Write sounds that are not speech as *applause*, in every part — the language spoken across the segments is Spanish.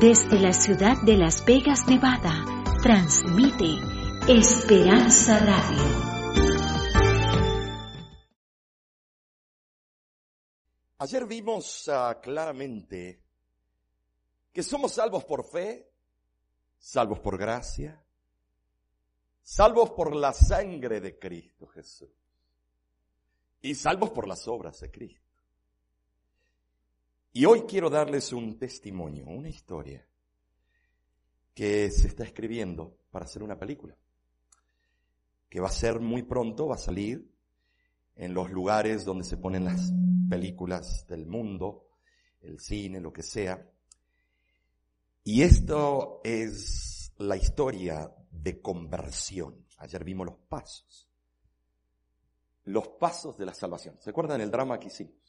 Desde la ciudad de Las Vegas, Nevada, transmite Esperanza Radio. Ayer vimos ah, claramente que somos salvos por fe, salvos por gracia, salvos por la sangre de Cristo Jesús y salvos por las obras de Cristo. Y hoy quiero darles un testimonio, una historia que se está escribiendo para hacer una película, que va a ser muy pronto, va a salir en los lugares donde se ponen las películas del mundo, el cine, lo que sea. Y esto es la historia de conversión. Ayer vimos los pasos. Los pasos de la salvación. ¿Se acuerdan el drama que hicimos?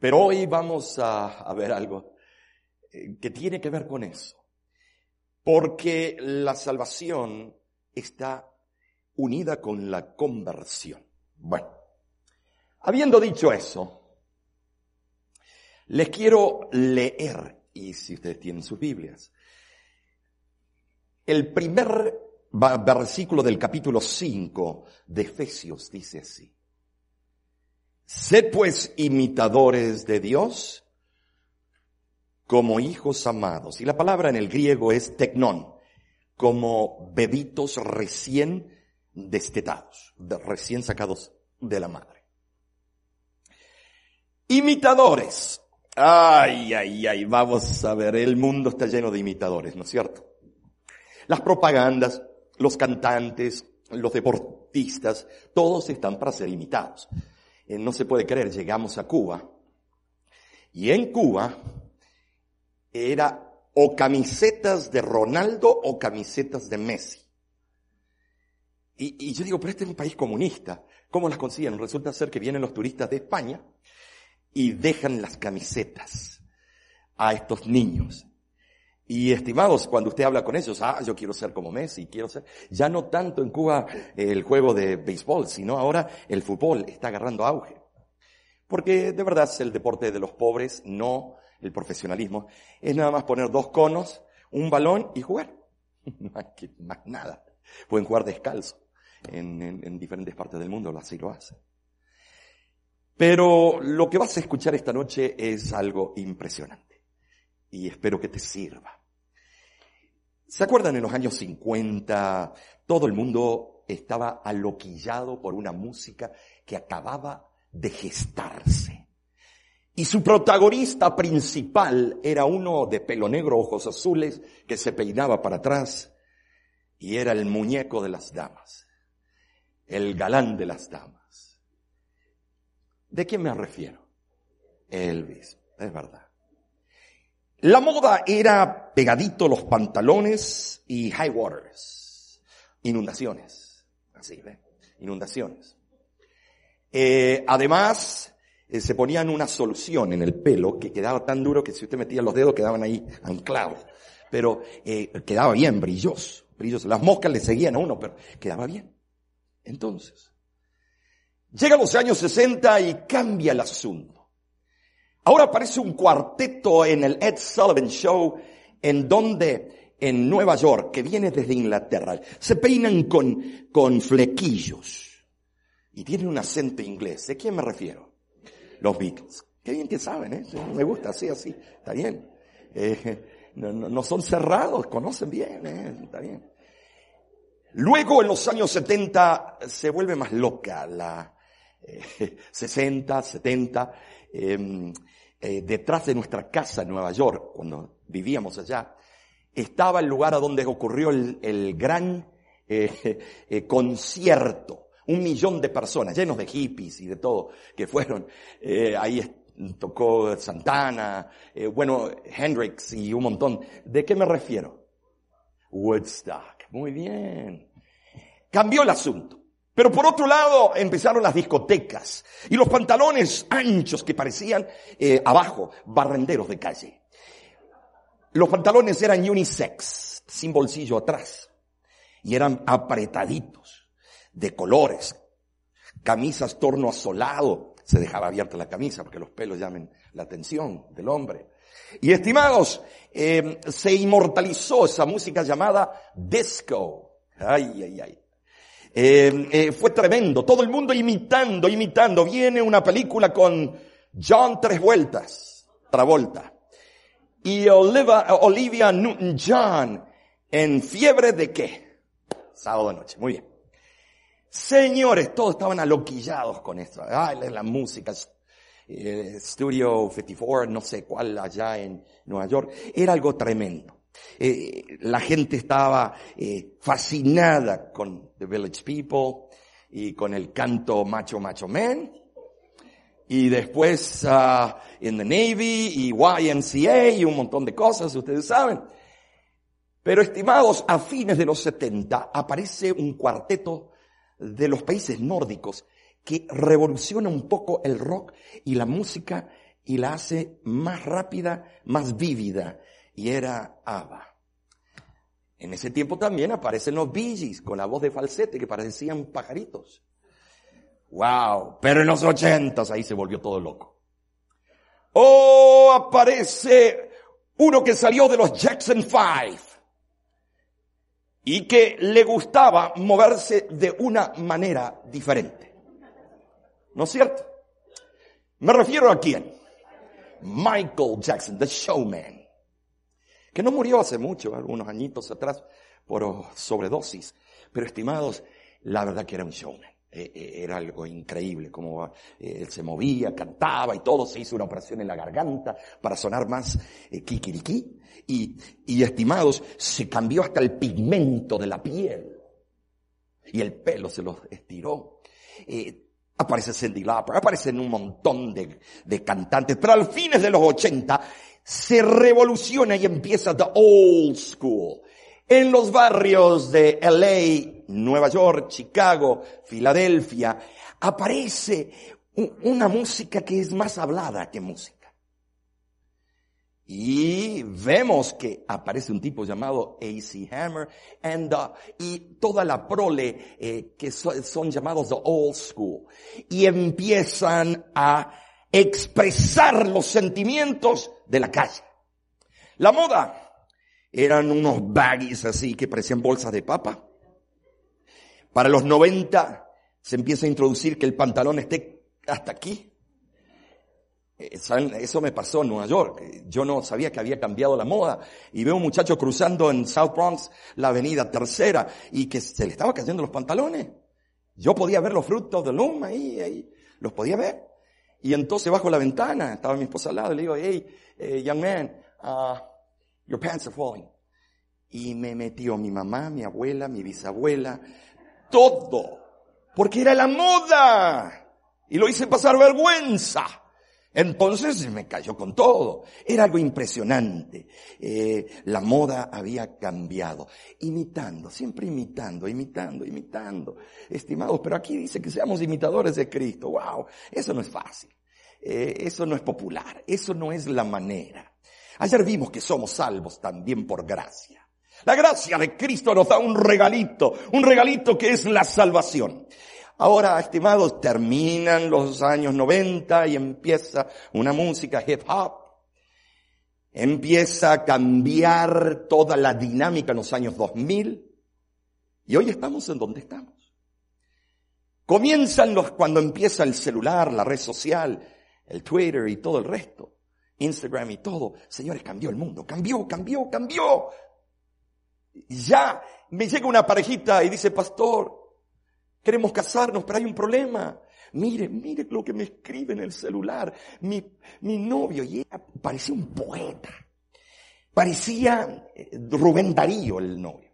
Pero hoy vamos a, ver algo eh, que tiene que ver con eso. Porque la salvación está unida con la conversión. Bueno, habiendo dicho eso, les quiero leer, y si ustedes tienen sus Biblias, el primer versículo del capítulo 5 de Efesios dice así. Sed pues imitadores de Dios como hijos amados. Y la palabra en el griego es tecnón, como bebitos recién destetados, recién sacados de la madre. Imitadores. Ay, ay, ay, vamos a ver, el mundo está lleno de imitadores, ¿no es cierto? Las propagandas, los cantantes, los deportistas, todos están para ser imitados. Eh, no se puede creer, llegamos a Cuba y en Cuba era o camisetas de Ronaldo o camisetas de Messi. Y, yo digo, pero este es un país comunista. ¿Cómo las consiguen? Resulta ser que vienen los turistas de España y dejan las camisetas a estos niños. Y estimados, cuando usted habla con ellos, ah, yo quiero ser como Messi, quiero ser, ya no tanto en Cuba el juego de béisbol, sino ahora el fútbol está agarrando auge. Porque de verdad es el deporte de los pobres, no el profesionalismo. Es nada más poner dos conos, un balón y jugar. *laughs* Más nada. Pueden jugar descalzo en, en diferentes partes del mundo, así lo hacen. Pero lo que vas a escuchar esta noche es algo impresionante. Y espero que te sirva. ¿Se acuerdan en los años 50? Todo el mundo estaba aloquillado por una música que acababa de gestarse. Y su protagonista principal era uno de pelo negro, ojos azules, que se peinaba para atrás y era el muñeco de las damas, el galán de las damas. ¿De quién me refiero? Elvis, es verdad. La moda era pegadito los pantalones y high waters. Inundaciones. Así, ¿ve? Inundaciones. Eh, además, eh, se ponían una solución en el pelo que quedaba tan duro que si usted metía los dedos quedaban ahí anclados. Pero eh, quedaba bien, brilloso, brilloso. Las moscas le seguían a uno, pero quedaba bien. Entonces, llega los años 60 y cambia el asunto. Ahora aparece un cuarteto en el Ed Sullivan Show en donde en Nueva York, que viene desde Inglaterra, se peinan con, con flequillos y tienen un acento inglés. ¿De quién me refiero? Los Beatles. Qué bien que saben, ¿eh? Me gusta, así, así, está bien. Eh, no, no, son cerrados, conocen bien, ¿eh? está bien. Luego en los años 70 se vuelve más loca la, 60, eh, *laughs* 70, em, eh, detrás de nuestra casa en Nueva York, cuando vivíamos allá, estaba el lugar a donde ocurrió el, gran *laughs* eh, concierto. Un millón de personas, llenos de hippies y de todo, que fueron. ahí tocó Santana, bueno, Hendrix y un montón. ¿De qué me refiero? Woodstock. Muy bien. Cambió el asunto. Pero por otro lado empezaron las discotecas y los pantalones anchos que parecían eh, abajo, barrenderos de calle. Los pantalones eran unisex, sin bolsillo atrás, y eran apretaditos, de colores, camisas torno asolado, se dejaba abierta la camisa porque los pelos llamen la atención del hombre. Y estimados, eh, se inmortalizó esa música llamada disco. Ay, ay, ay. Eh, eh, fue tremendo. Todo el mundo imitando, imitando. Viene una película con John Tres Vueltas, Travolta. Y Olivia, Olivia Newton-John en fiebre de qué? Sábado noche. Muy bien. Señores, todos estaban aloquillados con esto. Ay, la música, eh, Studio 54, no sé cuál allá en Nueva York. Era algo tremendo. Eh, la gente estaba eh, fascinada con The Village People y con el canto Macho Macho Man. Y después uh, the Navy y YMCA y un montón de cosas, ustedes saben. Pero estimados, a fines de los 70 aparece un cuarteto de los países nórdicos que revoluciona un poco el rock y la música y la hace más rápida, más vívida. Y era ABBA. En ese tiempo también aparecen los Bee con la voz de falsete que parecían pajaritos. Wow, pero en los ochentas ahí se volvió todo loco. Oh, aparece uno que salió de los Jackson Five y que le gustaba moverse de una manera diferente. ¿No es cierto? Me refiero a quién? Michael Jackson, the showman, que no murió hace mucho, algunos añitos atrás, por sobredosis. Pero estimados, la verdad que era un showman. Eh, eh, era algo increíble, como eh, él se movía, cantaba y todo, se hizo una operación en la garganta para sonar más kikiriki. Y, y estimados, se cambió hasta el pigmento de la piel. Y el pelo se lo estiró. aparece Cindy Lauper, aparecen un montón de, de cantantes, pero al fines de los 80 se revoluciona y empieza the old school. En los barrios de LA, Nueva York, Chicago, Filadelfia, aparece una música que es más hablada que música. Y vemos que aparece un tipo llamado A.C. Hammer and, y toda la prole eh, que son llamados the old school. Y empiezan a expresar los sentimientos de la calle. La moda eran unos baggies así que parecían bolsas de papa. Para los 90 se empieza a introducir que el pantalón esté hasta aquí. Eh, eso me pasó en Nueva York. Yo no sabía que había cambiado la moda. Y veo un muchacho cruzando en South Bronx la avenida tercera y que se le estaba cayendo los pantalones. Yo podía ver los frutos del loom ahí, ahí. Los podía ver. Y entonces bajo la ventana, estaba mi esposa al lado, le digo, hey, eh, young man, uh, Your pants are falling. Y me metió mi mamá, mi abuela, mi bisabuela, todo. Porque era la moda. Y lo hice pasar vergüenza. Entonces me cayó con todo. Era algo impresionante. Eh, la moda había cambiado. Imitando, siempre imitando, imitando, imitando. Estimados, pero aquí dice que seamos imitadores de Cristo. Wow, eso no es fácil. Eh, eso no es popular. Eso no es la manera. Ayer vimos que somos salvos también por gracia. La gracia de Cristo nos da un regalito, un regalito que es la salvación. Ahora, estimados, terminan los años 90 y empieza una música hip hop. Empieza a cambiar toda la dinámica en los años 2000. Y hoy estamos en donde estamos. Comienzan los, cuando empieza el celular, la red social, el Twitter y todo el resto. Instagram y todo. Señores, cambió el mundo. Cambió, cambió, cambió. Ya me llega una parejita y dice, pastor, queremos casarnos, pero hay un problema. Mire, mire lo que me escribe en el celular. Mi, mi novio, y parecía un poeta. Parecía eh, Rubén Darío el novio.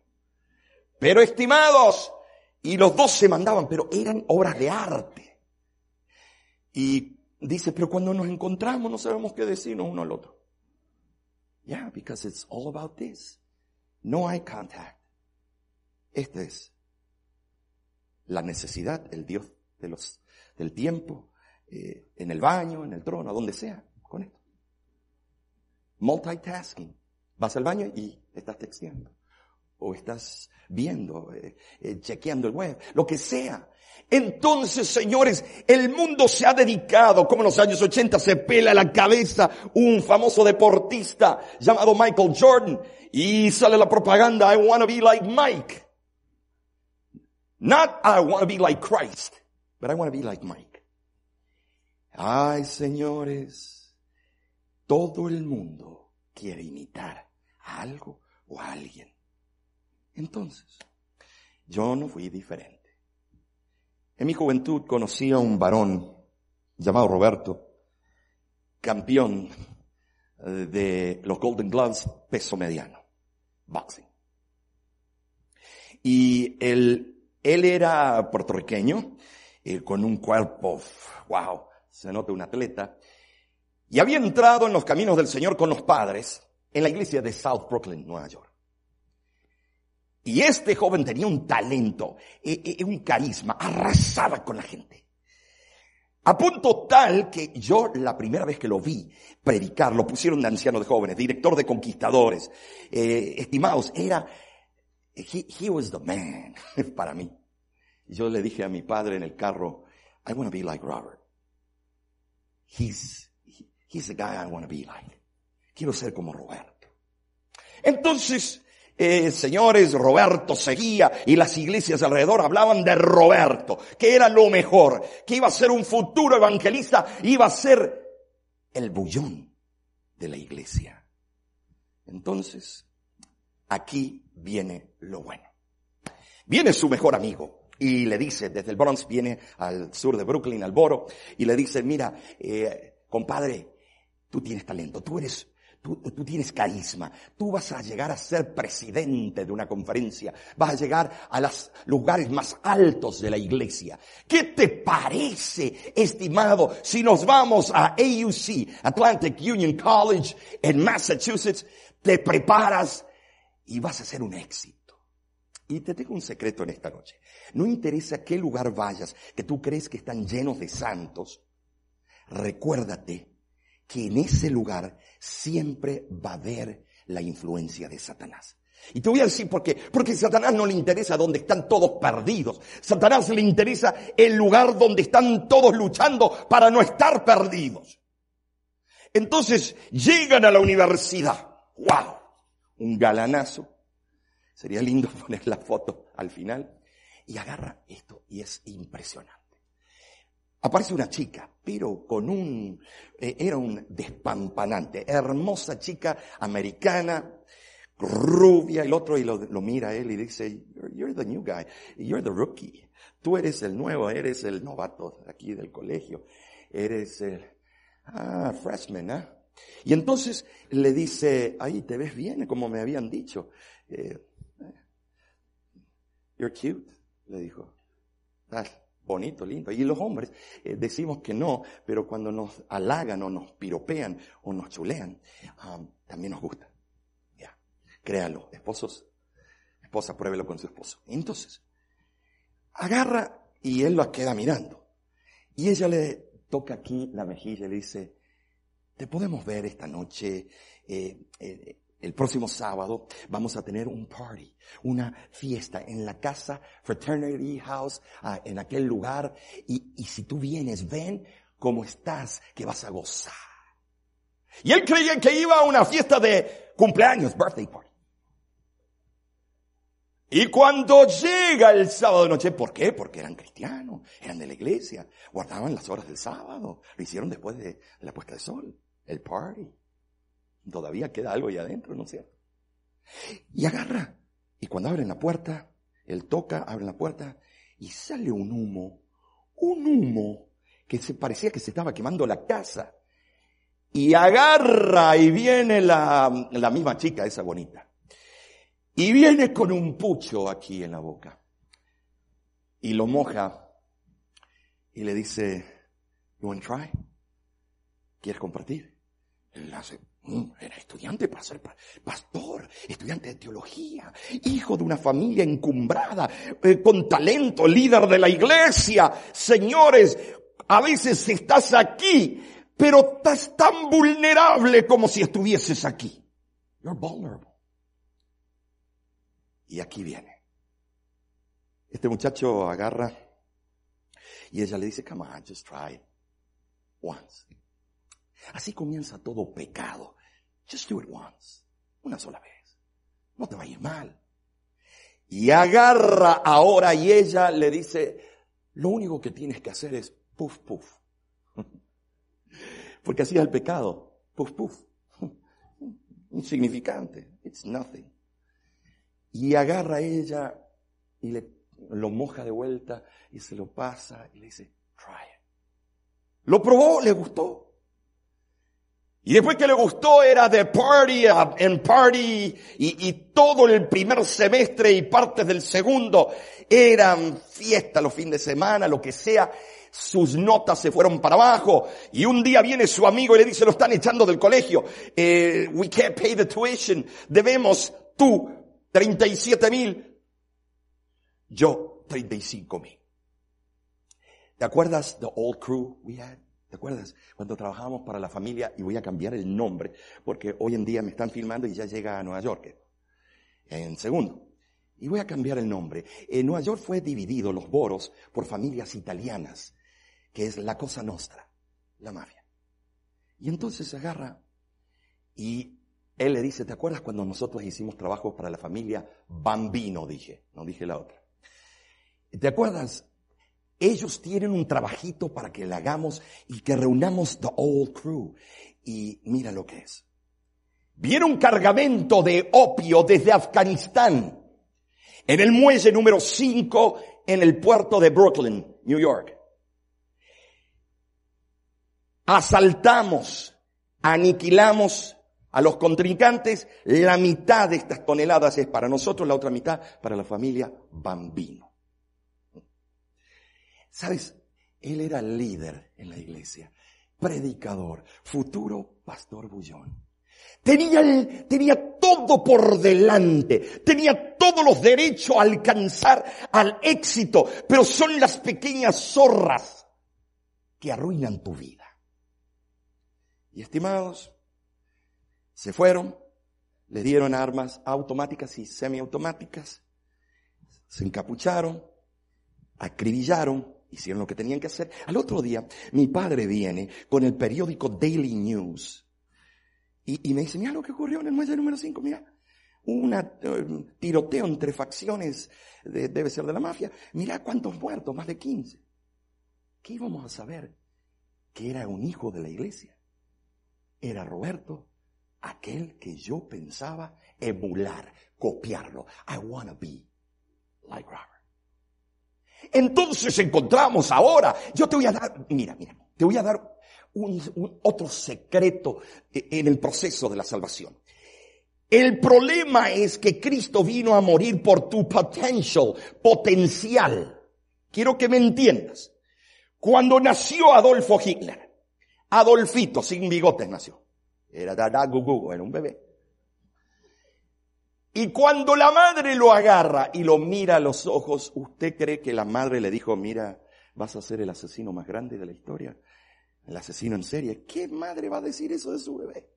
Pero estimados, y los dos se mandaban, pero eran obras de arte. Y dice, pero cuando nos encontramos no sabemos qué decirnos uno al otro. Yeah, because it's all about this. No eye contact. Esta es la necesidad, el Dios de los, del tiempo, eh, en el baño, en el trono, donde sea, con esto. Multitasking. Vas al baño y estás texteando. O estás viendo, eh, eh, chequeando el web, lo que sea. Entonces, señores, el mundo se ha dedicado, como en los años 80 se pela la cabeza un famoso deportista llamado Michael Jordan y sale la propaganda, I want to be like Mike. Not I want to be like Christ, but I want to be like Mike. Ay, señores, todo el mundo quiere imitar a algo o a alguien. Entonces, yo no fui diferente. En mi juventud conocí a un varón llamado Roberto, campeón eh, de los Golden Gloves peso mediano, boxing. Y él, él era puertorriqueño, eh, con un cuerpo, wow, se nota un atleta, y había entrado en los caminos del Señor con los padres en la iglesia de South Brooklyn, Nueva York. Y este joven tenía un talento, e, e, un carisma, arrasaba con la gente. A punto tal que yo la primera vez que lo vi predicar, lo pusieron de anciano de jóvenes, director de conquistadores, eh, estimados, era, he, he, was the man *laughs* para mí. Yo le dije a mi padre en el carro, I want to be like Robert. He's, he's the guy I want to be like. Quiero ser como Roberto. Entonces, eh, señores, Roberto seguía y las iglesias alrededor hablaban de Roberto, que era lo mejor, que iba a ser un futuro evangelista, iba a ser el bullón de la iglesia. Entonces, aquí viene lo bueno. Viene su mejor amigo y le dice, desde el Bronx viene al sur de Brooklyn, al Boro, y le dice, mira, eh, compadre, tú tienes talento, tú eres Tú, tienes carisma. Tú vas a llegar a ser presidente de una conferencia. Vas a llegar a los lugares más altos de la iglesia. ¿Qué te parece, estimado, si nos vamos a AUC, Atlantic Union College, en Massachusetts? Te preparas y vas a ser un éxito. Y te tengo un secreto en esta noche. No interesa qué lugar vayas, que tú crees que están llenos de santos. Recuérdate que en ese lugar siempre va a haber la influencia de Satanás. Y te voy a decir por qué. Porque a Satanás no le interesa donde están todos perdidos. Satanás le interesa el lugar donde están todos luchando para no estar perdidos. Entonces llegan a la universidad. ¡Wow! Un galanazo. Sería lindo *laughs* poner la foto al final. Y agarra esto y es impresionante aparece una chica, pero con un, eh, era un despampanante, hermosa chica americana, rubia, el otro y lo, mira a él y dice, you're, the new guy, you're the rookie, tú eres el nuevo, eres el novato aquí del colegio, eres el, ah, freshman, ¿ah? Y entonces le dice, ahí te ves bien, como me habían dicho. Eh, eh, you're cute, le dijo bonito, lindo. Y los hombres eh, decimos que no, pero cuando nos halagan o nos piropean o nos chulean, um, también nos gusta. Ya, créalo, esposos, esposa, pruébelo con su esposo. Entonces, agarra y él lo queda mirando. Y ella le toca aquí la mejilla y le dice, te podemos ver esta noche eh, eh, el próximo sábado vamos a tener un party, una fiesta en la casa Fraternity House, ah, en aquel lugar. Y, y si tú vienes, ven cómo estás, que vas a gozar. Y él creía que iba a una fiesta de cumpleaños, birthday party. Y cuando llega el sábado de noche, ¿por qué? Porque eran cristianos, eran de la iglesia, guardaban las horas del sábado, lo hicieron después de la puesta de sol, el party. Todavía queda algo ahí adentro, ¿no es cierto? Y agarra. Y cuando abren la puerta, él toca, abre la puerta y sale un humo. Un humo que se parecía que se estaba quemando la casa. Y agarra y viene la, la misma chica, esa bonita. Y viene con un pucho aquí en la boca. Y lo moja. Y le dice, you want try? ¿Quieres compartir? Mm, era estudiante para ser pastor, estudiante de teología, hijo de una familia encumbrada, eh, con talento, líder de la iglesia. Señores, a veces estás aquí, pero estás tan vulnerable como si estuvieses aquí. You're vulnerable. Y aquí viene. Este muchacho agarra Y ella le dice, come on, just try once. Así comienza todo pecado. Just do it once. Una sola vez. No te va a ir mal. Y agarra ahora y ella le dice, lo único que tienes que hacer es puff, puff. *laughs* Porque así es el pecado. Puff, puff. *laughs* Insignificante. It's nothing. Y agarra a ella y le, lo moja de vuelta y se lo pasa y le dice, try it. Lo probó, le gustó. Y después que le gustó era de party en party y, todo el primer semestre y partes del segundo eran fiesta los fines de semana, lo que sea. Sus notas se fueron para abajo y un día viene su amigo y le dice lo están echando del colegio. Eh, we can't pay the tuition. Debemos tú 37 mil. Yo 35 mil. ¿Te acuerdas the old crew we had? ¿Te acuerdas? Cuando trabajábamos para la familia, y voy a cambiar el nombre, porque hoy en día me están filmando y ya llega a Nueva York. En segundo. Y voy a cambiar el nombre. En Nueva York fue dividido los boros por familias italianas, que es la cosa nostra, la mafia. Y entonces se agarra y él le dice, ¿te acuerdas cuando nosotros hicimos trabajos para la familia Bambino? Dije, no dije la otra. ¿Te acuerdas ellos tienen un trabajito para que le hagamos y que reunamos the old crew. Y mira lo que es. Viene un cargamento de opio desde Afganistán en el muelle número 5 en el puerto de Brooklyn, New York. Asaltamos, aniquilamos a los contrincantes. La mitad de estas toneladas es para nosotros, la otra mitad para la familia Bambino. ¿Sabes? Él era líder en la iglesia, predicador, futuro pastor bullón. Tenía, tenía todo por delante, tenía todos los derechos a alcanzar al éxito, pero son las pequeñas zorras que arruinan tu vida. Y estimados, se fueron, le dieron armas automáticas y semiautomáticas, se encapucharon, acribillaron, hicieron lo que tenían que hacer. Al otro día, mi padre viene con el periódico Daily News y, me dice, mira lo que ocurrió en el muelle número 5, mira, un eh, tiroteo entre facciones, debe ser de la mafia, mira cuántos muertos, más de 15. ¿Qué íbamos a saber? Que era un hijo de la iglesia. Era Roberto, aquel que yo pensaba emular, copiarlo. I wanna be like Robert. Entonces encontramos ahora, yo te voy a dar, mira, mira, te voy a dar un, otro secreto e, en el proceso de la salvación. El problema es que Cristo vino a morir por tu potential, potencial. Quiero que me entiendas. Cuando nació Adolfo Hitler, Adolfito sin bigotes nació. Era da, gugu, era un bebé. Y cuando la madre lo agarra y lo mira a los ojos, ¿usted cree que la madre le dijo, mira, vas a ser el asesino más grande de la historia? El asesino en serie. ¿Qué madre va a decir eso de su bebé?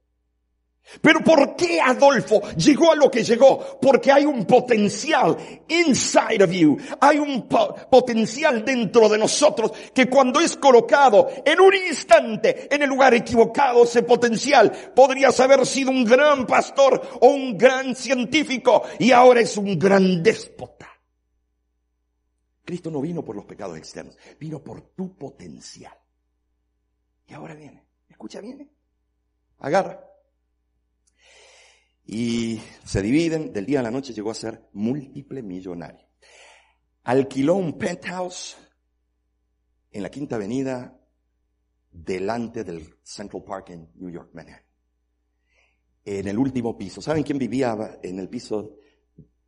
Pero ¿por qué Adolfo llegó a lo que llegó? Porque hay un potencial inside of you. Hay un potencial dentro de nosotros que cuando es colocado en un instante en el lugar equivocado, ese potencial podrías haber sido un gran pastor o un gran científico y ahora es un gran déspota. Cristo no vino por los pecados externos, vino por tu potencial. Y ahora viene, escucha, viene, agarra y se dividen, del día a la noche llegó a ser múltiple millonario. Alquiló un penthouse en la Quinta Avenida delante del Central Park en New York, Manhattan. En el último piso. ¿Saben quién vivía en el piso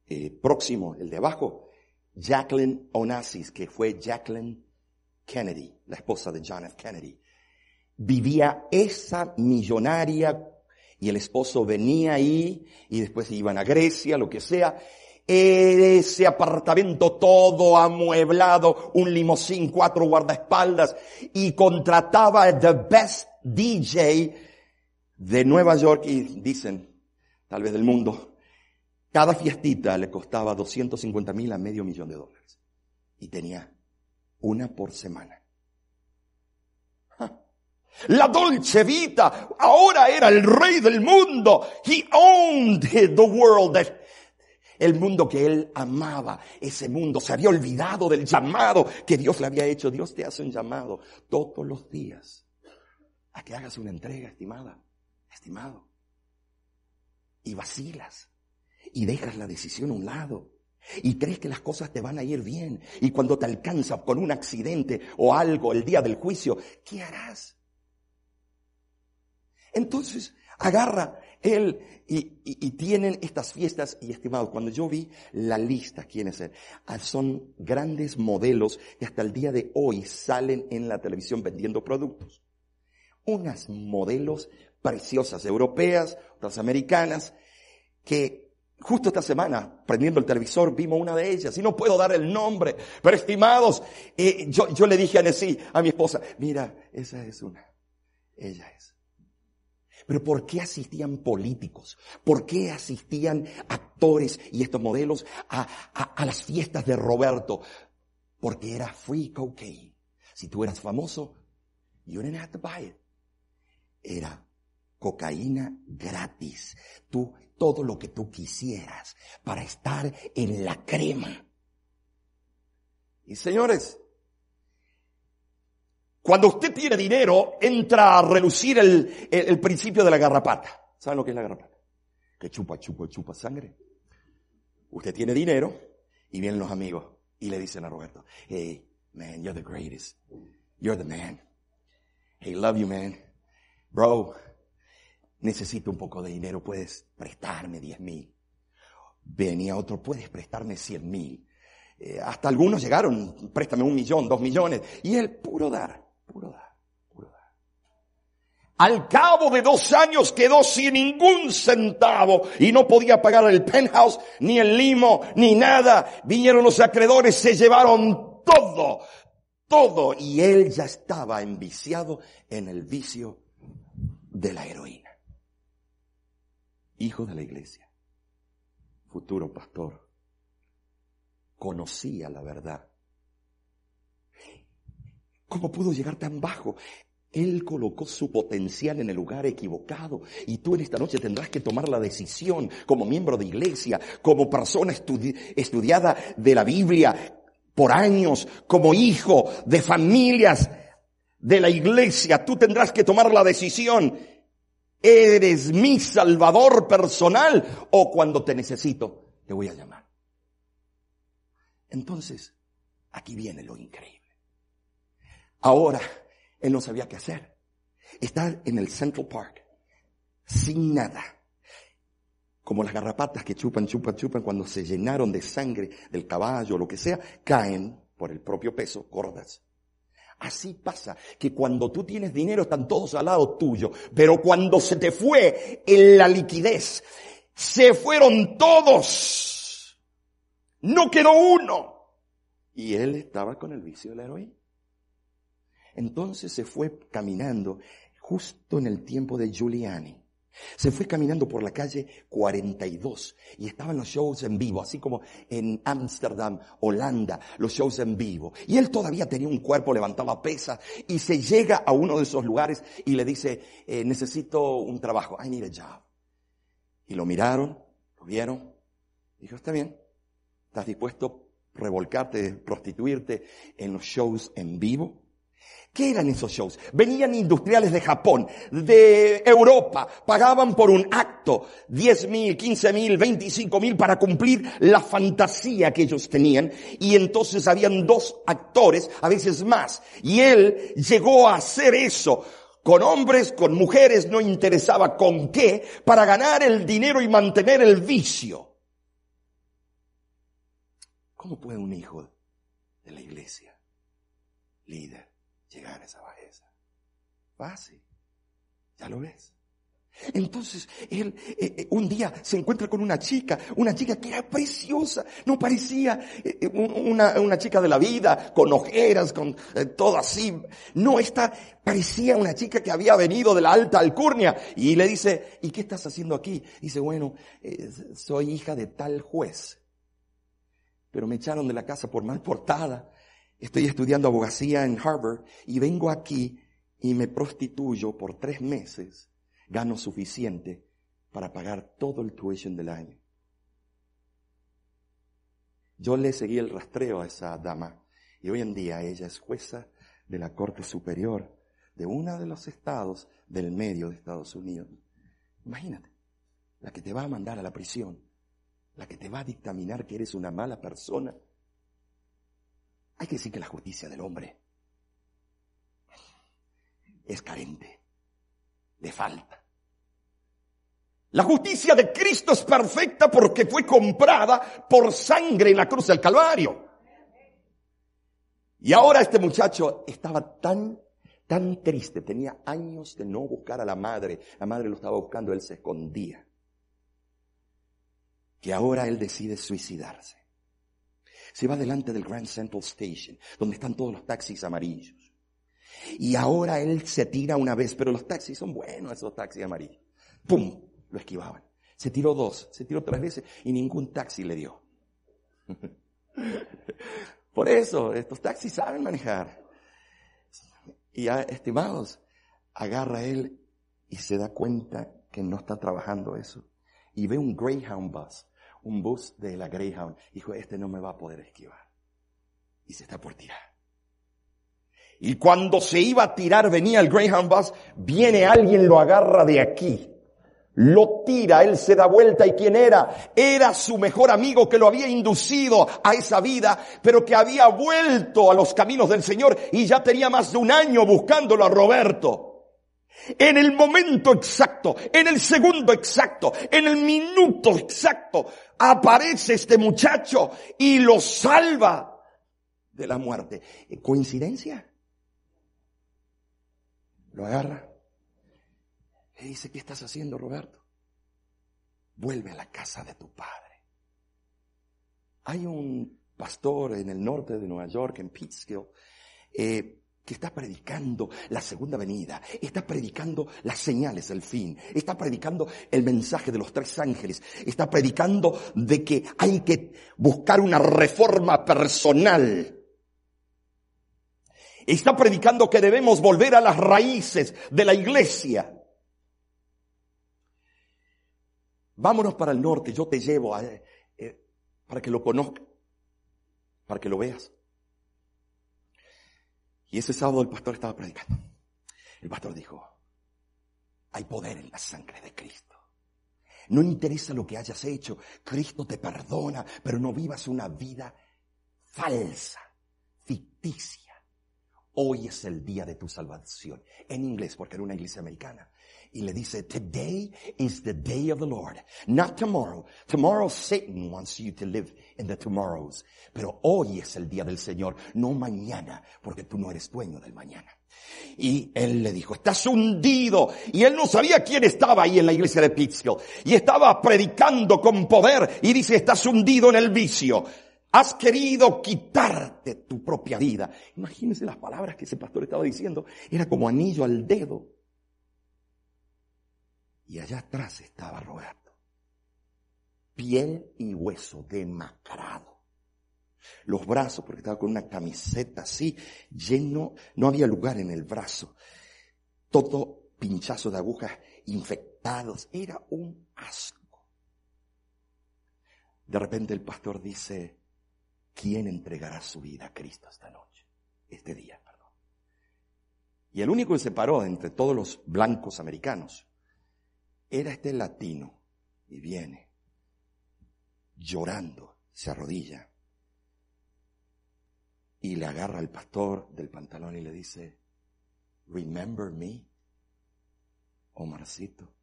eh, próximo, el de abajo? Jacqueline Onassis, que fue Jacqueline Kennedy, la esposa de John F. Kennedy. Vivía esa millonaria y el esposo venía ahí y después iban a Grecia, lo que sea. Ese apartamento todo amueblado, un limosín, cuatro guardaespaldas y contrataba a the best DJ de Nueva York y dicen, tal vez del mundo, cada fiestita le costaba 250 mil a medio millón de dólares y tenía una por semana. La Dolce Vita ahora era el rey del mundo. He owned the world. El mundo que él amaba, ese mundo se había olvidado del llamado que Dios le había hecho. Dios te hace un llamado todos los días a que hagas una entrega, estimada, estimado. Y vacilas y dejas la decisión a un lado y crees que las cosas te van a ir bien. Y cuando te alcanza con un accidente o algo el día del juicio, ¿qué harás? Entonces agarra él y, tienen estas fiestas y estimados, cuando yo vi la lista, ¿quiénes son? Ah, son grandes modelos que hasta el día de hoy salen en la televisión vendiendo productos. Unas modelos preciosas, europeas, otras americanas, que justo esta semana, prendiendo el televisor, vimos una de ellas, y no puedo dar el nombre, pero estimados, eh, yo, yo le dije a Nessie, a mi esposa, mira, esa es una, ella es. Pero ¿por qué asistían políticos? ¿Por qué asistían actores y estos modelos a, las fiestas de Roberto? Porque era free cocaine. Si tú eras famoso, you didn't have to buy it. Era cocaína gratis. Tú, todo lo que tú quisieras para estar en la crema. Y señores, cuando usted tiene dinero, entra a relucir el, principio de la garrapata. ¿Saben lo que es la garrapata? Que chupa, chupa, chupa sangre. Usted tiene dinero y vienen los amigos y le dicen a Roberto, hey, man, you're the greatest. You're the man. Hey, love you, man. Bro, necesito un poco de dinero, puedes prestarme 10 mil. Venía otro, puedes prestarme 100 mil. Eh, hasta algunos llegaron, préstame un millón, dos millones. Y él, puro dar. Al cabo de dos años quedó sin ningún centavo y no podía pagar el penthouse, ni el limo, ni nada. Vinieron los acreedores, se llevaron todo, todo. Y él ya estaba enviciado en el vicio de la heroína. Hijo de la iglesia, futuro pastor, conocía la verdad ¿Cómo pudo llegar tan bajo? Él colocó su potencial en el lugar equivocado y tú en esta noche tendrás que tomar la decisión como miembro de iglesia, como persona estudiada de la Biblia por años, como hijo de familias de la iglesia. Tú tendrás que tomar la decisión. ¿Eres mi salvador personal o cuando te necesito te voy a llamar? Entonces, aquí viene lo increíble. Ahora, él no sabía qué hacer. Estar en el Central Park, sin nada. Como las garrapatas que chupan, chupan, chupan, cuando se llenaron de sangre del caballo o lo que sea, caen por el propio peso, gordas. Así pasa, que cuando tú tienes dinero están todos al lado tuyo, pero cuando se te fue en la liquidez, se fueron todos. No quedó uno. Y él estaba con el vicio de la heroína. Entonces se fue caminando justo en el tiempo de Giuliani. Se fue caminando por la calle 42 y estaban los shows en vivo, así como en Ámsterdam, Holanda, los shows en vivo. Y él todavía tenía un cuerpo, levantaba pesas y se llega a uno de esos lugares y le dice, eh, necesito un trabajo, I need a job. Y lo miraron, lo vieron, dijo, está bien, ¿estás dispuesto a revolcarte, prostituirte en los shows en vivo? ¿Qué eran esos shows? Venían industriales de Japón, de Europa, pagaban por un acto 10 mil, 15 mil, 25 mil para cumplir la fantasía que ellos tenían. Y entonces habían dos actores, a veces más. Y él llegó a hacer eso con hombres, con mujeres, no interesaba con qué, para ganar el dinero y mantener el vicio. ¿Cómo puede un hijo de la iglesia, líder, llegar a esa bajeza. Fácil. Ya lo ves. Entonces, él eh, eh, un día se encuentra con una chica, una chica que era preciosa, no parecía eh, una, una, chica de la vida, con ojeras, con todo así. No, esta parecía una chica que había venido de la alta alcurnia. Y le dice, ¿y qué estás haciendo aquí? Dice, bueno, soy hija de tal juez. Pero me echaron de la casa por mal portada estoy estudiando abogacía en Harvard y vengo aquí y me prostituyo por tres meses, gano suficiente para pagar todo el tuition del año. Yo le seguí el rastreo a esa dama y hoy en día ella es jueza de la Corte Superior de uno de los estados del medio de Estados Unidos. Imagínate, la que te va a mandar a la prisión, la que te va a dictaminar que eres una mala persona. Hay que decir que la justicia del hombre es carente, de falta. La justicia de Cristo es perfecta porque fue comprada por sangre en la cruz del Calvario. Y ahora este muchacho estaba tan, tan triste, tenía años de no buscar a la madre, la madre lo estaba buscando, él se escondía, que ahora él decide suicidarse. Se va delante del Grand Central Station, donde están todos los taxis amarillos. Y ahora él se tira una vez, pero los taxis son buenos, esos taxis amarillos. ¡Pum! Lo esquivaban. Se tiró dos, se tiró tres veces y ningún taxi le dio. *laughs* Por eso, estos taxis saben manejar. Y estimados, agarra él y se da cuenta que no está trabajando eso. Y ve un Greyhound bus, un bus de la Greyhound. Dijo, este no me va a poder esquivar. Y se está por tirar. Y cuando se iba a tirar, venía el Greyhound bus, viene alguien, lo agarra de aquí lo tira, él se da vuelta y quién era? Era su mejor amigo que lo había inducido a esa vida, pero que había vuelto a los caminos del Señor y ya tenía más de un año buscándolo a Roberto. En el momento exacto, en el segundo exacto, en el minuto exacto, aparece este muchacho y lo salva de la muerte. ¿Coincidencia? Lo agarra, le dice, ¿qué estás haciendo, Roberto? Vuelve a la casa de tu padre. Hay un pastor en el norte de Nueva York, en Pittsfield, eh, que está predicando la segunda venida, está predicando las señales del fin, está predicando el mensaje de los tres ángeles, está predicando de que hay que buscar una reforma personal. Está predicando que debemos volver a las raíces de la iglesia. Vámonos para el norte, yo te llevo a, eh, para que lo conozcas, para que lo veas. Y ese sábado el pastor estaba predicando. El pastor dijo, hay poder en la sangre de Cristo. No interesa lo que hayas hecho, Cristo te perdona, pero no vivas una vida falsa, ficticia. Hoy es el día de tu salvación. En inglés, porque era una iglesia americana y le dice, today is the day of the Lord, not tomorrow. Tomorrow Satan wants you to live in the tomorrows. Pero hoy es el día del Señor, no mañana, porque tú no eres dueño del mañana. Y él le dijo, estás hundido. Y él no sabía quién estaba ahí en la iglesia de Pittsfield. Y estaba predicando con poder y dice, estás hundido en el vicio. Has querido quitarte tu propia vida. Imagínense las palabras que ese pastor estaba diciendo. Era como anillo al dedo. Y allá atrás estaba Roberto. Piel y hueso demacrado. Los brazos, porque estaba con una camiseta así, lleno, no había lugar en el brazo. Todo pinchazo de agujas infectados. Era un asco. De repente el pastor dice, ¿quién entregará su vida a Cristo esta noche? Este día, perdón. Y el único que se paró entre todos los blancos americanos era este latino y viene llorando, se arrodilla y le agarra al pastor del pantalón y le dice, Remember me, Omarcito.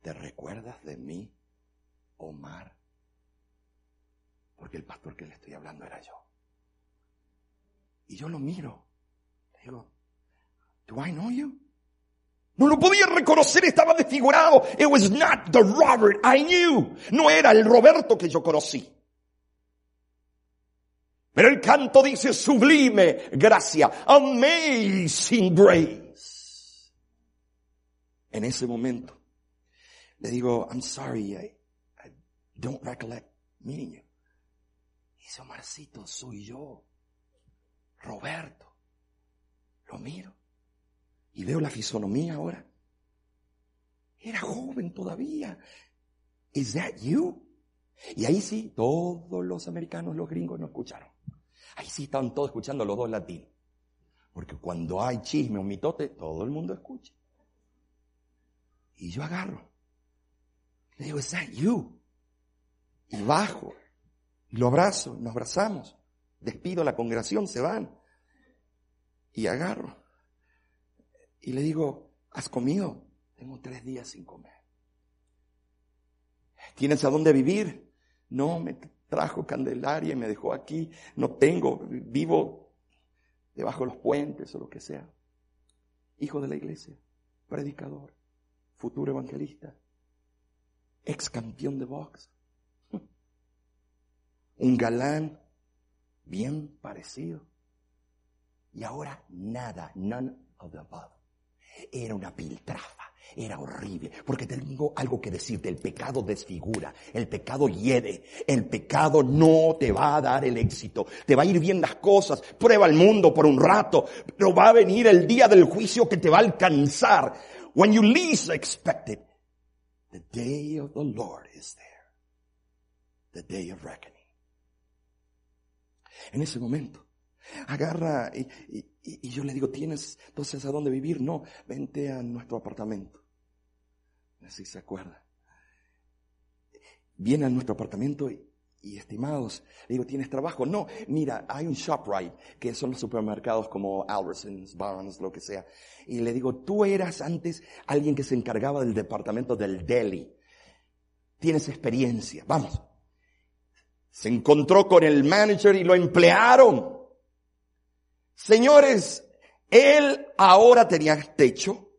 ¿Te recuerdas de mí, Omar? Porque el pastor que le estoy hablando era yo. Y yo lo miro. Le digo, ¿Do I know you? No lo podía reconocer, estaba desfigurado. It was not the Robert I knew. No era el Roberto que yo conocí. Pero el canto dice sublime gracia, amazing grace. En ese momento le digo, I'm sorry, I, don't recollect meeting you. Dice, Marcito, soy yo, Roberto. Lo miro. Y veo la fisonomía ahora. Era joven todavía. Is that you? Y ahí sí, todos los americanos, los gringos no escucharon. Ahí sí estaban todos escuchando los dos latinos. Porque cuando hay chisme o mitote, todo el mundo escucha. Y yo agarro. Le digo, is that you? Y bajo. Lo abrazo, nos abrazamos. Despido a la congregación, se van. Y agarro. Y le digo, ¿has comido? Tengo tres días sin comer. ¿Tienes a dónde vivir? No, me trajo Candelaria y me dejó aquí. No tengo, vivo debajo de los puentes o lo que sea. Hijo de la iglesia, predicador, futuro evangelista, ex campeón de box. *laughs* Un galán bien parecido. Y ahora nada, none of the above. Era una piltrafa. Era horrible, porque tengo algo que decirte, el pecado desfigura, el pecado hiede, el pecado no te va a dar el éxito, te va a ir bien las cosas, prueba el mundo por un rato, pero va a venir el día del juicio que te va a alcanzar. When you least expect it, the day of the Lord is there, the day of reckoning. En ese momento, agarra y, y, yo le digo, ¿tienes entonces a dónde vivir? No, vente a nuestro apartamento. Así se acuerda. Viene a nuestro apartamento y, estimados, le digo, ¿tienes trabajo? No, mira, hay un ShopRite, que son los supermercados como Albertsons, Barnes, lo que sea. Y le digo, tú eras antes alguien que se encargaba del departamento del deli. Tienes experiencia, vamos. Se encontró con el manager y lo emplearon. Señores, él ahora tenía techo,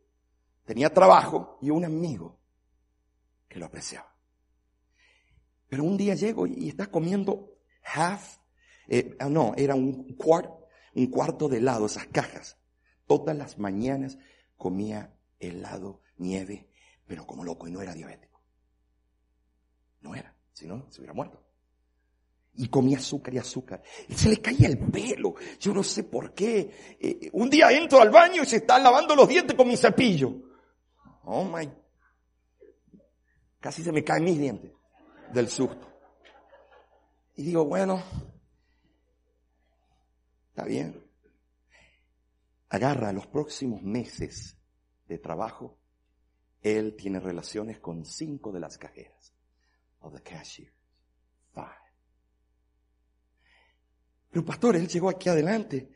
tenía trabajo y un amigo que lo apreciaba. Pero un día llego y está comiendo half, eh, ah, no, era un cuarto, un cuarto de helado, esas cajas. Todas las mañanas comía helado, nieve, pero como loco y no era diabético. No era, si no, se hubiera muerto. Y comía azúcar y azúcar. Y se le caía el pelo. Yo no sé por qué. Eh, un día entro al baño y se está lavando los dientes con mi cepillo. Oh my. Casi se me caen mis dientes del susto. Y digo, bueno, está bien. Agarra los próximos meses de trabajo. Él tiene relaciones con cinco de las cajeras. Of the cashiers. Five. Pero pastor, él llegó aquí adelante.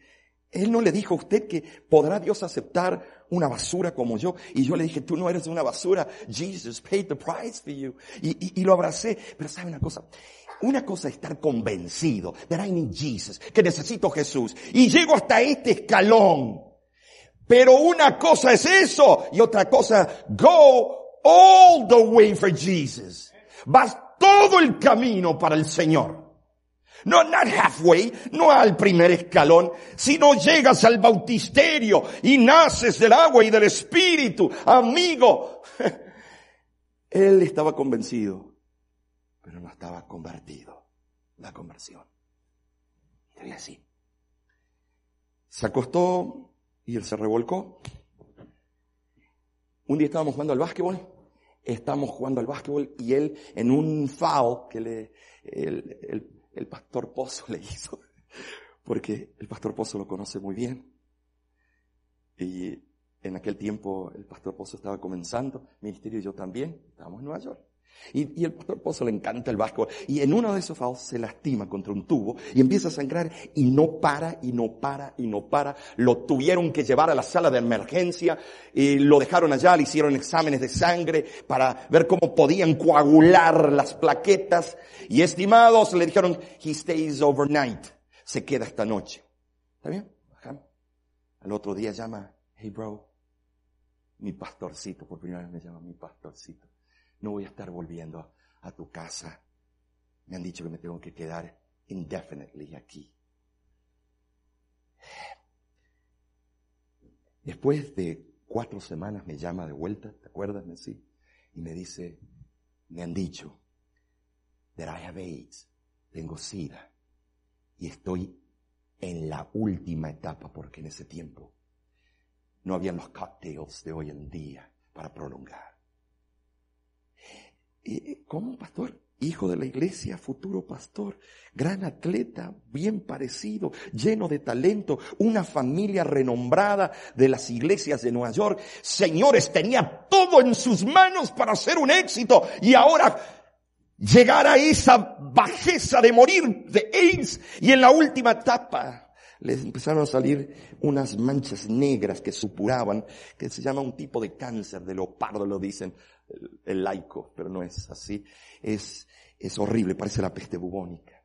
Él no le dijo a usted que podrá Dios aceptar una basura como yo. Y yo le dije, tú no eres una basura. Jesus paid the price for you. Y, lo abracé. Pero sabe una cosa. Una cosa es estar convencido that I need Jesus, que necesito Jesús. Y llego hasta este escalón. Pero una cosa es eso y otra cosa, go all the way for Jesus. Vas todo el camino para el Señor. No, not halfway, no al primer escalón, sino llegas al bautisterio y naces del agua y del espíritu, amigo. *laughs* Él estaba convencido, pero no estaba convertido. La conversión. Y así. Se acostó y él se revolcó. Un día estábamos jugando al básquetbol, estábamos jugando al básquetbol y él en un foul que le, el, el el pastor Pozo le hizo, *laughs* porque el pastor Pozo lo conoce muy bien. Y en aquel tiempo el pastor Pozo estaba comenzando, ministerio y yo también, estábamos en Nueva York. Y, el pastor Pozo le encanta el vasco. Y en uno de esos fouls se lastima contra un tubo y empieza a sangrar y no para y no para y no para. Lo tuvieron que llevar a la sala de emergencia y lo dejaron allá, le hicieron exámenes de sangre para ver cómo podían coagular las plaquetas. Y estimados, le dijeron, he stays overnight. Se queda esta noche. ¿Está bien? Al otro día llama, hey bro, mi pastorcito, por primera vez me llama mi pastorcito no voy a estar volviendo a tu casa. Me han dicho que me tengo que quedar indefinitely aquí. Después de cuatro semanas me llama de vuelta, ¿te acuerdas, sí? Y me dice, me han dicho that I have AIDS, tengo SIDA, y estoy en la última etapa porque en ese tiempo no habían los cocktails de hoy en día para prolongar. ¿Cómo, pastor? Hijo de la iglesia, futuro pastor, gran atleta, bien parecido, lleno de talento, una familia renombrada de las iglesias de Nueva York. Señores, tenía todo en sus manos para ser un éxito y ahora llegar a esa bajeza de morir de AIDS y en la última etapa les empezaron a salir unas manchas negras que supuraban, que se llama un tipo de cáncer de leopardo, lo dicen el, laico, pero no es así. Es, es horrible, parece la peste bubónica.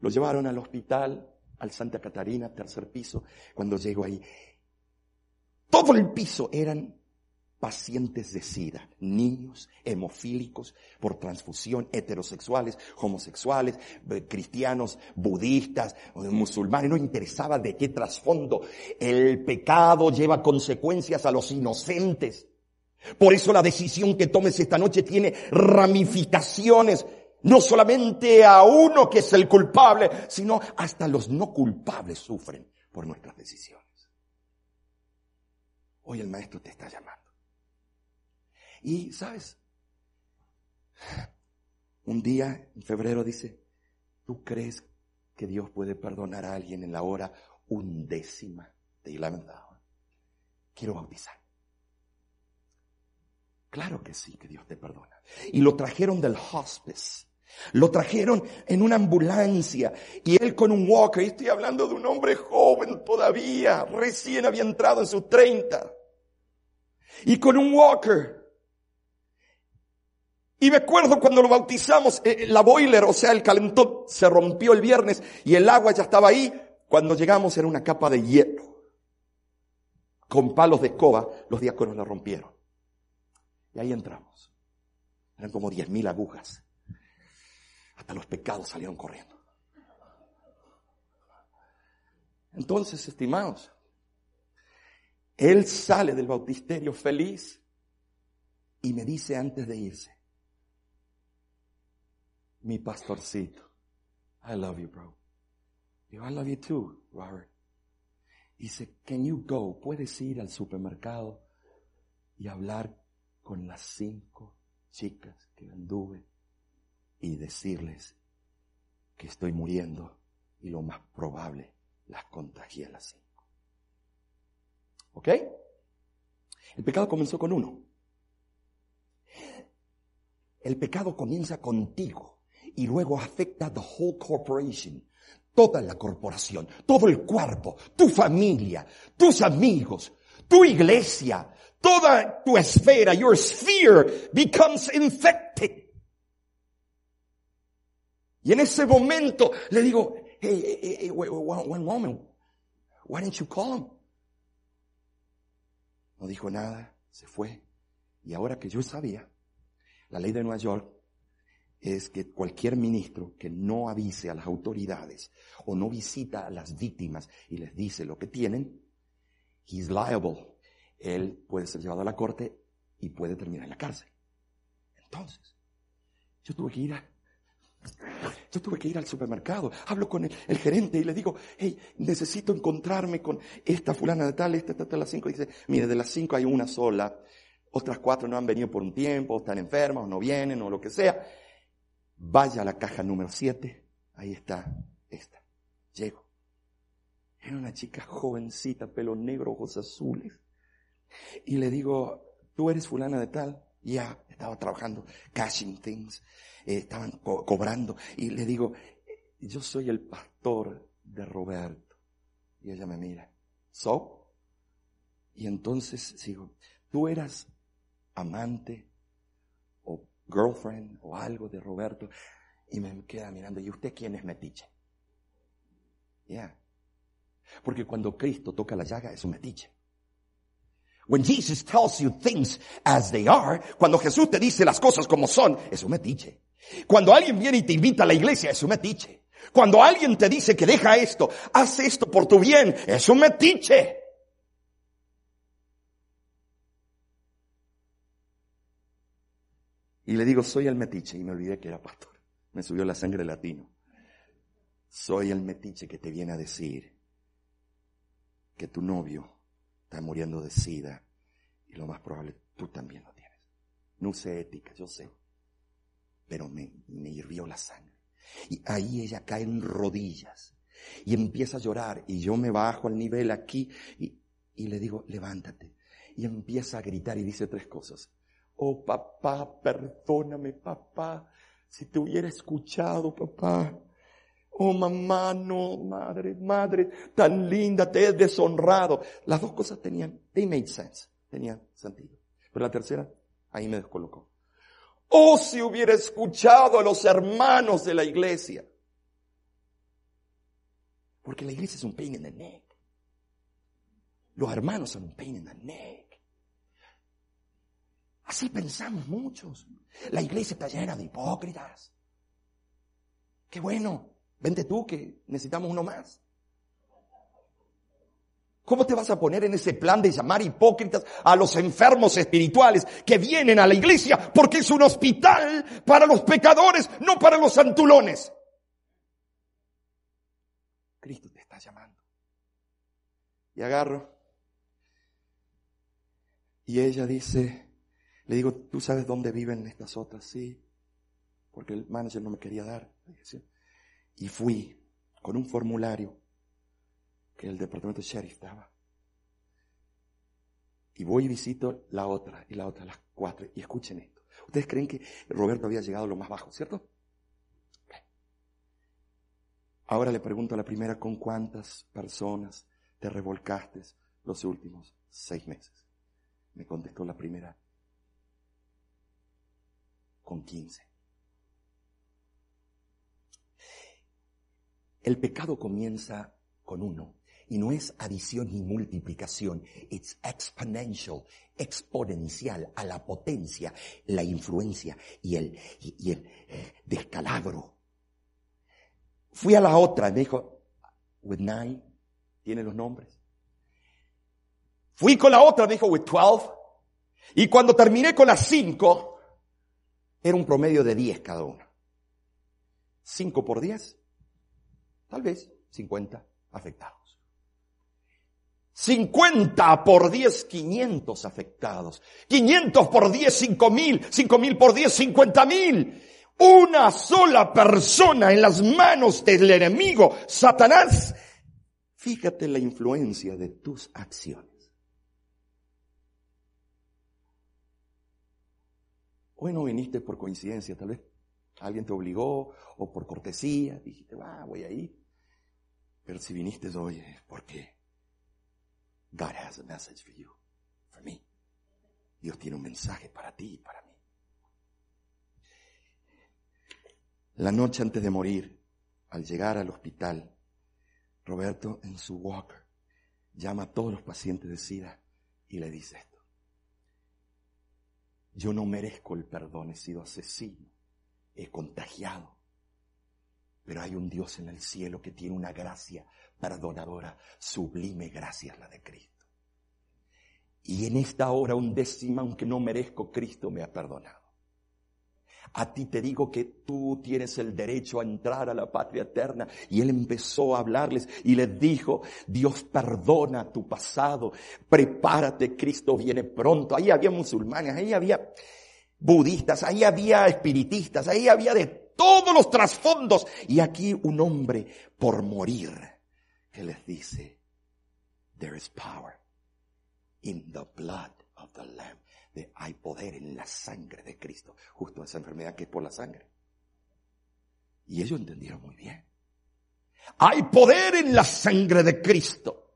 Lo llevaron al hospital, al Santa Catarina, tercer piso. Cuando llego ahí, todo el piso eran pacientes de SIDA, niños hemofílicos por transfusión, heterosexuales, homosexuales, eh, cristianos, budistas, musulmanes, no interesaba de qué trasfondo. El pecado lleva consecuencias a los inocentes. Por eso la decisión que tomes esta noche tiene ramificaciones, no solamente a uno que es el culpable, sino hasta los no culpables sufren por nuestras decisiones. Hoy el maestro te está llamando. Y, ¿sabes? Un día, en febrero, dice, ¿tú crees que Dios puede perdonar a alguien en la hora undécima de eleventh Quiero bautizar. Claro que sí, que Dios te perdona. Y lo trajeron del hospice. Lo trajeron en una ambulancia y él con un walker, y estoy hablando de un hombre joven todavía, recién había entrado en sus 30. Y con un walker, y me acuerdo cuando lo bautizamos, eh, la boiler, o sea, el calentón se rompió el viernes y el agua ya estaba ahí. Cuando llegamos era una capa de hielo. Con palos de escoba, los diáconos la rompieron. Y ahí entramos. Eran como diez mil agujas. Hasta los pecados salieron corriendo. Entonces, estimados, él sale del bautisterio feliz y me dice antes de irse, mi pastorcito. I love you, bro. Digo, I love you too, Robert. Dice, can you go? Puedes ir al supermercado y hablar con las cinco chicas que anduve y decirles que estoy muriendo y lo más probable las contagié a las cinco. ¿Ok? El pecado comenzó con uno. El pecado comienza contigo y luego afecta the whole corporation, toda la corporación, todo el cuerpo, tu familia, tus amigos, tu iglesia, toda tu esfera, your sphere becomes infected. Y en ese momento le digo, hey, hey, hey wait, one moment, why didn't you call him? No dijo nada, se fue. Y ahora que yo sabía, la ley de Nueva York es que cualquier ministro que no avise a las autoridades o no visita a las víctimas y les dice lo que tienen, he's liable. Él puede ser llevado a la corte y puede terminar en la cárcel. Entonces, yo tuve que ir a, yo tuve que ir al supermercado, hablo con el, gerente y le digo, hey, necesito encontrarme con esta fulana de tal, esta, esta, esta, las cinco. Y dice, mire, de las cinco hay una sola, otras cuatro no han venido por un tiempo, están enfermas, o no vienen, o lo que sea. Vaya a la caja número 7, ahí está esta. Llego. Era una chica jovencita, pelo negro, ojos azules. Y le digo, tú eres fulana de tal. Ya, estaba trabajando, cashing things, eh, estaban cobrando. Y le digo, yo soy el pastor de Roberto. Y ella me mira, ¿so? Y entonces digo, tú eras amante girlfriend o algo de Roberto y me queda mirando, ¿y usted quién es metiche? Ya. Porque cuando Cristo toca la llaga es un metiche. When Jesus tells you things as they are, cuando Jesús te dice las cosas como son, es un metiche. Cuando alguien viene y te invita a la iglesia, es un metiche. Cuando alguien te dice que deja esto, haz esto por tu bien, es un metiche. Y le digo, soy el metiche. Y me olvidé que era pastor. Me subió la sangre latino. Soy el metiche que te viene a decir que tu novio está muriendo de sida y lo más probable tú también lo tienes. No usé ética, yo sé, pero me, me hirvió la sangre. Y ahí ella cae en rodillas y empieza a llorar y yo me bajo al nivel aquí y, y le digo, levántate. Y empieza a gritar y dice tres cosas. Oh papá, perdóname papá, si te hubiera escuchado papá. Oh mamá, no, madre, madre, tan linda, te he deshonrado. Las dos cosas tenían, they made sense, tenían sentido. Pero la tercera, ahí me descolocó. Oh, si hubiera escuchado a los hermanos de la iglesia. Porque la iglesia es un pain in the neck. Los hermanos son un pain in the neck. Así pensamos muchos. La iglesia está llena de hipócritas. Qué bueno. Vente tú que necesitamos uno más. ¿Cómo te vas a poner en ese plan de llamar hipócritas a los enfermos espirituales que vienen a la iglesia porque es un hospital para los pecadores, no para los santulones? Cristo te está llamando. Y agarro. Y ella dice, le digo, ¿tú sabes dónde viven estas otras? Sí, porque el manager no me quería dar. Y fui con un formulario que el departamento de sheriff daba. Y voy y visito la otra, y la otra, las cuatro. Y escuchen esto. Ustedes creen que Roberto había llegado a lo más bajo, ¿cierto? Ahora le pregunto a la primera, ¿con cuántas personas te revolcaste los últimos seis meses? Me contestó la primera, con quince. El pecado comienza con uno y no es adición ni multiplicación, it's exponential, exponencial a la potencia, la influencia y el, y, el descalabro. Fui a la otra, me dijo, with nine, tiene los nombres. Fui con la otra, me dijo, with twelve. Y cuando terminé con las cinco, era un promedio de diez cada una. Cinco por diez, Tal vez 50 afectados. 50 por 10, 500 afectados. 500 por 10, 5 mil. 5 mil por 10, 50 mil. Una sola persona en las manos del enemigo, Satanás. Fíjate la influencia de tus acciones. Hoy no viniste por coincidencia, tal vez alguien te obligó o por cortesía, dijiste, va, voy a ir. Pero si viniste hoy es porque God has a message for you, for me. Dios tiene un mensaje para ti y para mí. La noche antes de morir, al llegar al hospital, Roberto en su walker llama a todos los pacientes de SIDA y le dice esto. Yo no merezco el perdón, he sido asesino, he contagiado, pero hay un Dios en el cielo que tiene una gracia perdonadora, sublime gracia la de Cristo. Y en esta hora undécima, aunque no merezco, Cristo me ha perdonado. A ti te digo que tú tienes el derecho a entrar a la patria eterna. Y él empezó a hablarles y les dijo, Dios perdona tu pasado, prepárate, Cristo viene pronto. Ahí había musulmanes, ahí había budistas, ahí había espiritistas, ahí había de todos los trasfondos. Y aquí un hombre por morir que les dice, there is power in the blood of the Lamb. De, hay poder en la sangre de Cristo. Justo esa enfermedad que es por la sangre. Y ellos entendieron muy bien. Hay poder en la sangre de Cristo.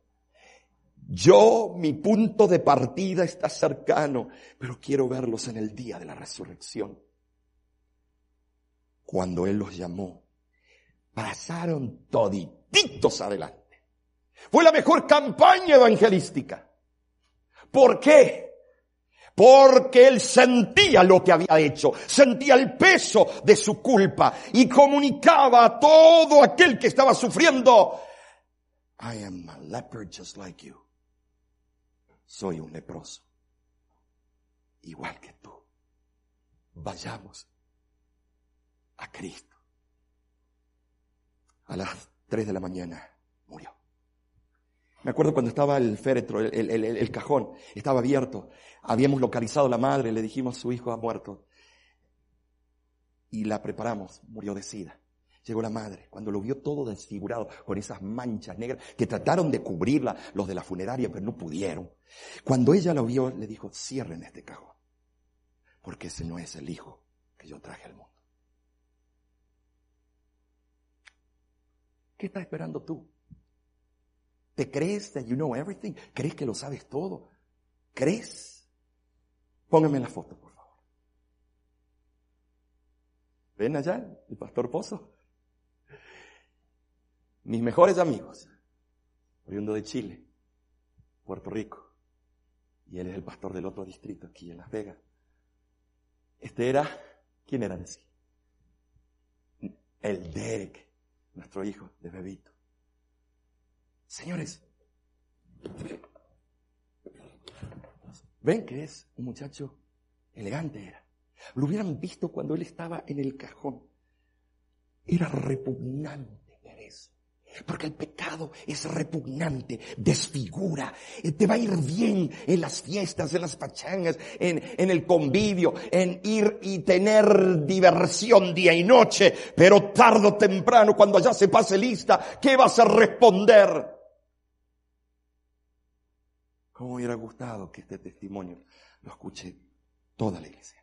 Yo, mi punto de partida está cercano, pero quiero verlos en el día de la resurrección cuando Él los llamó, pasaron todititos adelante. Fue la mejor campaña evangelística. ¿Por qué? Porque él sentía lo que había hecho, sentía el peso de su culpa y comunicaba a todo aquel que estaba sufriendo, I am a leper just like you. Soy un leproso, igual que tú. Vayamos a Cristo. A las 3 de la mañana murió. Me acuerdo cuando estaba el féretro, el, el, el, cajón, estaba abierto. Habíamos localizado a la madre, le dijimos su hijo ha muerto. Y la preparamos, murió de sida. Llegó la madre, cuando lo vio todo desfigurado, con esas manchas negras, que trataron de cubrirla los de la funeraria, pero no pudieron. Cuando ella lo vio, le dijo, cierren este cajón, porque ese no es el hijo que yo traje al mundo. ¿Qué estás esperando tú? ¿Te crees that you know everything? ¿Crees que lo sabes todo? ¿Crees? Póngame la foto, por favor. ¿Ven allá el pastor Pozo? Mis mejores amigos, oriundo de Chile, Puerto Rico, y él es el pastor del otro distrito aquí en Las Vegas. Este era, ¿quién era ese? El Derek, nuestro hijo de bebito. Señores, ven que es un muchacho elegante era. Lo hubieran visto cuando él estaba en el cajón. Era repugnante. Porque el pecado es repugnante, desfigura. Eh, te va a ir bien en las fiestas, en las pachangas, en, en, el convivio, en ir y tener diversión día y noche. Pero tarde o temprano, cuando allá se pase lista, ¿qué vas a responder? ¿Cómo hubiera gustado que este testimonio lo escuche toda la iglesia?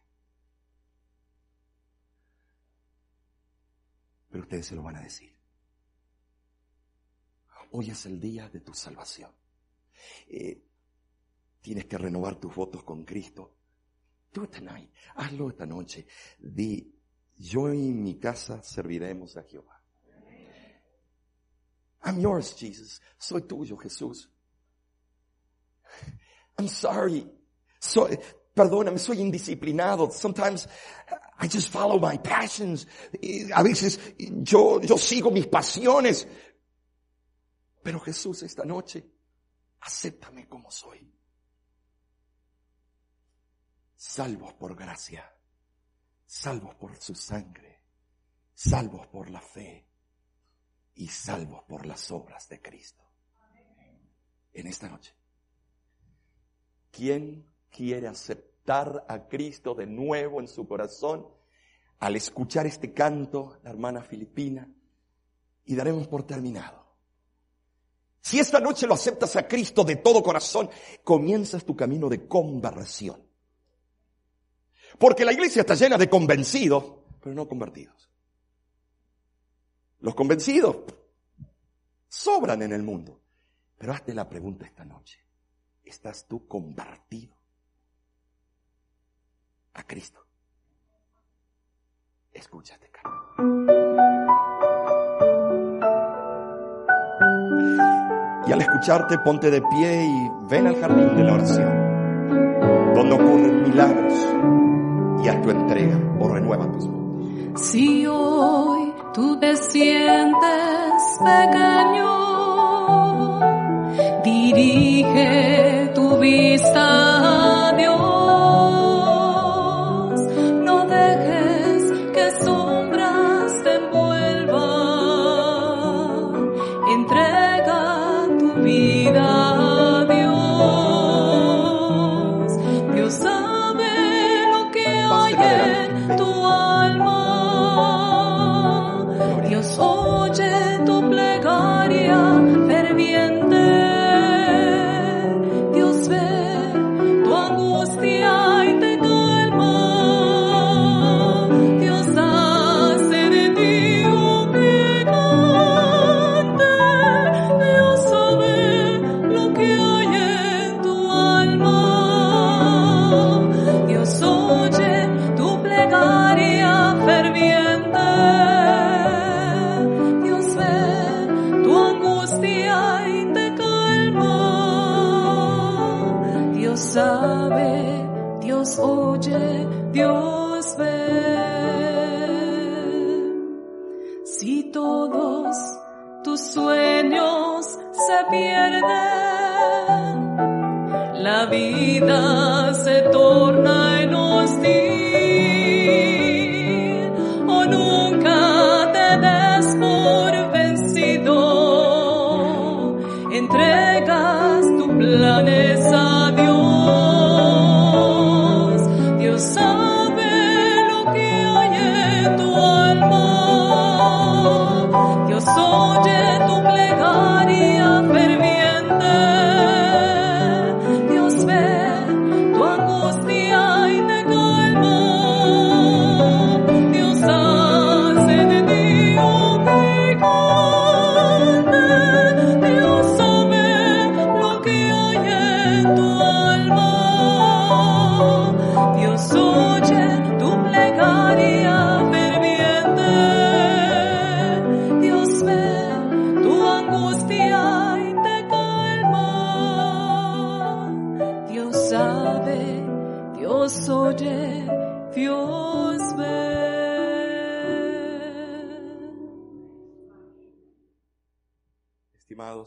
Pero ustedes se lo van a decir. Hoy es el día de tu salvación. Eh, tienes que renovar tus votos con Cristo. Do it tonight. Hazlo esta noche. Di, yo y mi casa serviremos a Jehová. I'm yours, Jesus. Soy tuyo, Jesús. I'm sorry. So, perdóname, soy indisciplinado. Sometimes I just follow my passions. A veces yo, yo sigo mis pasiones. Pero Jesús, esta noche, acéptame como soy. Salvos por gracia, salvos por su sangre, salvos por la fe y salvos por las obras de Cristo. En esta noche. ¿Quién quiere aceptar a Cristo de nuevo en su corazón? Al escuchar este canto, la hermana Filipina, y daremos por terminado. Si esta noche lo aceptas a Cristo de todo corazón, comienzas tu camino de conversión. Porque la iglesia está llena de convencidos, pero no convertidos. Los convencidos sobran en el mundo. Pero hazte la pregunta esta noche estás tú convertido a Cristo. Escúchate, Y al escucharte, ponte de pie y ven al jardín de la oración, donde ocurren milagros, y haz tu entrega o renueva tus votos. Si hoy tú te sientes pequeño, dirige tu vista a Dios.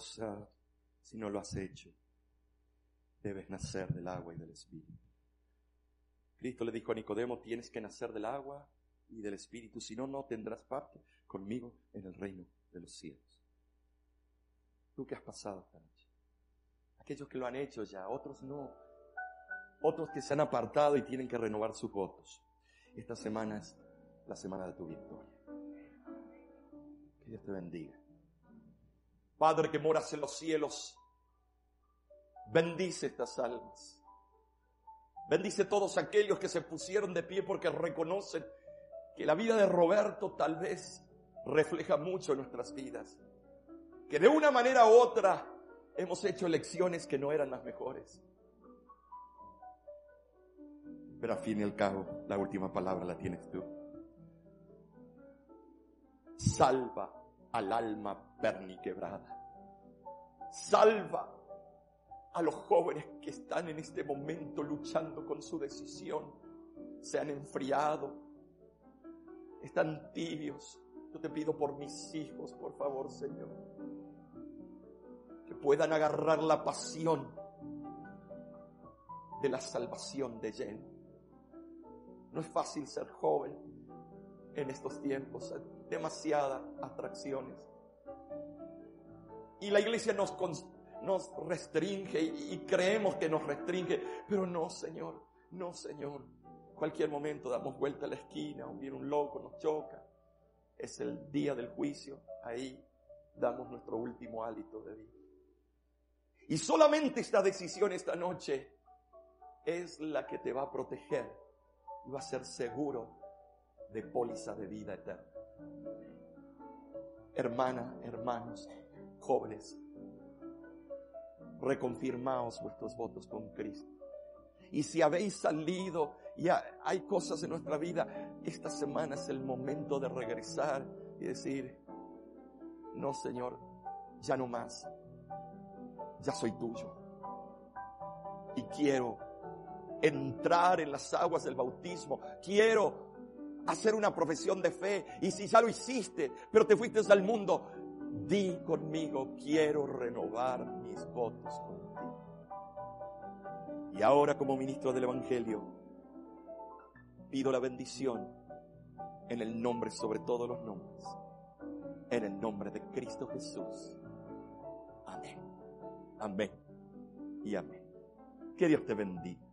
Si no lo has hecho, debes nacer del agua y del Espíritu. Cristo le dijo a Nicodemo, tienes que nacer del agua y del Espíritu, si no, no tendrás parte conmigo en el reino de los cielos. ¿Tú qué has pasado esta noche? Aquellos que lo han hecho ya, otros no. Otros que se han apartado y tienen que renovar sus votos. Esta semana es la semana de tu victoria. Que Dios te bendiga. Padre que moras en los cielos, bendice estas almas. Bendice todos aquellos que se pusieron de pie porque reconocen que la vida de Roberto tal vez refleja mucho nuestras vidas. Que de una manera u otra hemos hecho elecciones que no eran las mejores. Pero al fin y al cabo, la última palabra la tienes tú. Salva al alma perniquebrada. Salva a los jóvenes que están en este momento luchando con su decisión. Se han enfriado. Están tibios. Yo te pido por mis hijos, por favor, Señor. Que puedan agarrar la pasión de la salvación de lleno. No es fácil ser joven en estos tiempos. Demasiadas atracciones. Y la iglesia nos, nos restringe y, y creemos que nos restringe. Pero no, Señor. No, Señor. Cualquier momento damos vuelta a la esquina, o viene un loco, nos choca. Es el día del juicio. Ahí damos nuestro último hálito de vida. Y solamente esta decisión esta noche es la que te va a proteger y va a ser seguro de póliza de vida eterna. Hermana, hermanos, jóvenes, reconfirmaos vuestros votos con Cristo. Y si habéis salido y hay cosas en nuestra vida, esta semana es el momento de regresar y decir, no Señor, ya no más, ya soy tuyo. Y quiero entrar en las aguas del bautismo, quiero hacer una profesión de fe. Y si ya lo hiciste, pero te fuiste al mundo, di conmigo, quiero renovar mis votos contigo. Y ahora como ministro del Evangelio, pido la bendición en el nombre sobre todos los nombres, en el nombre de Cristo Jesús. Amén. Amén. Y amén. Que Dios te bendiga.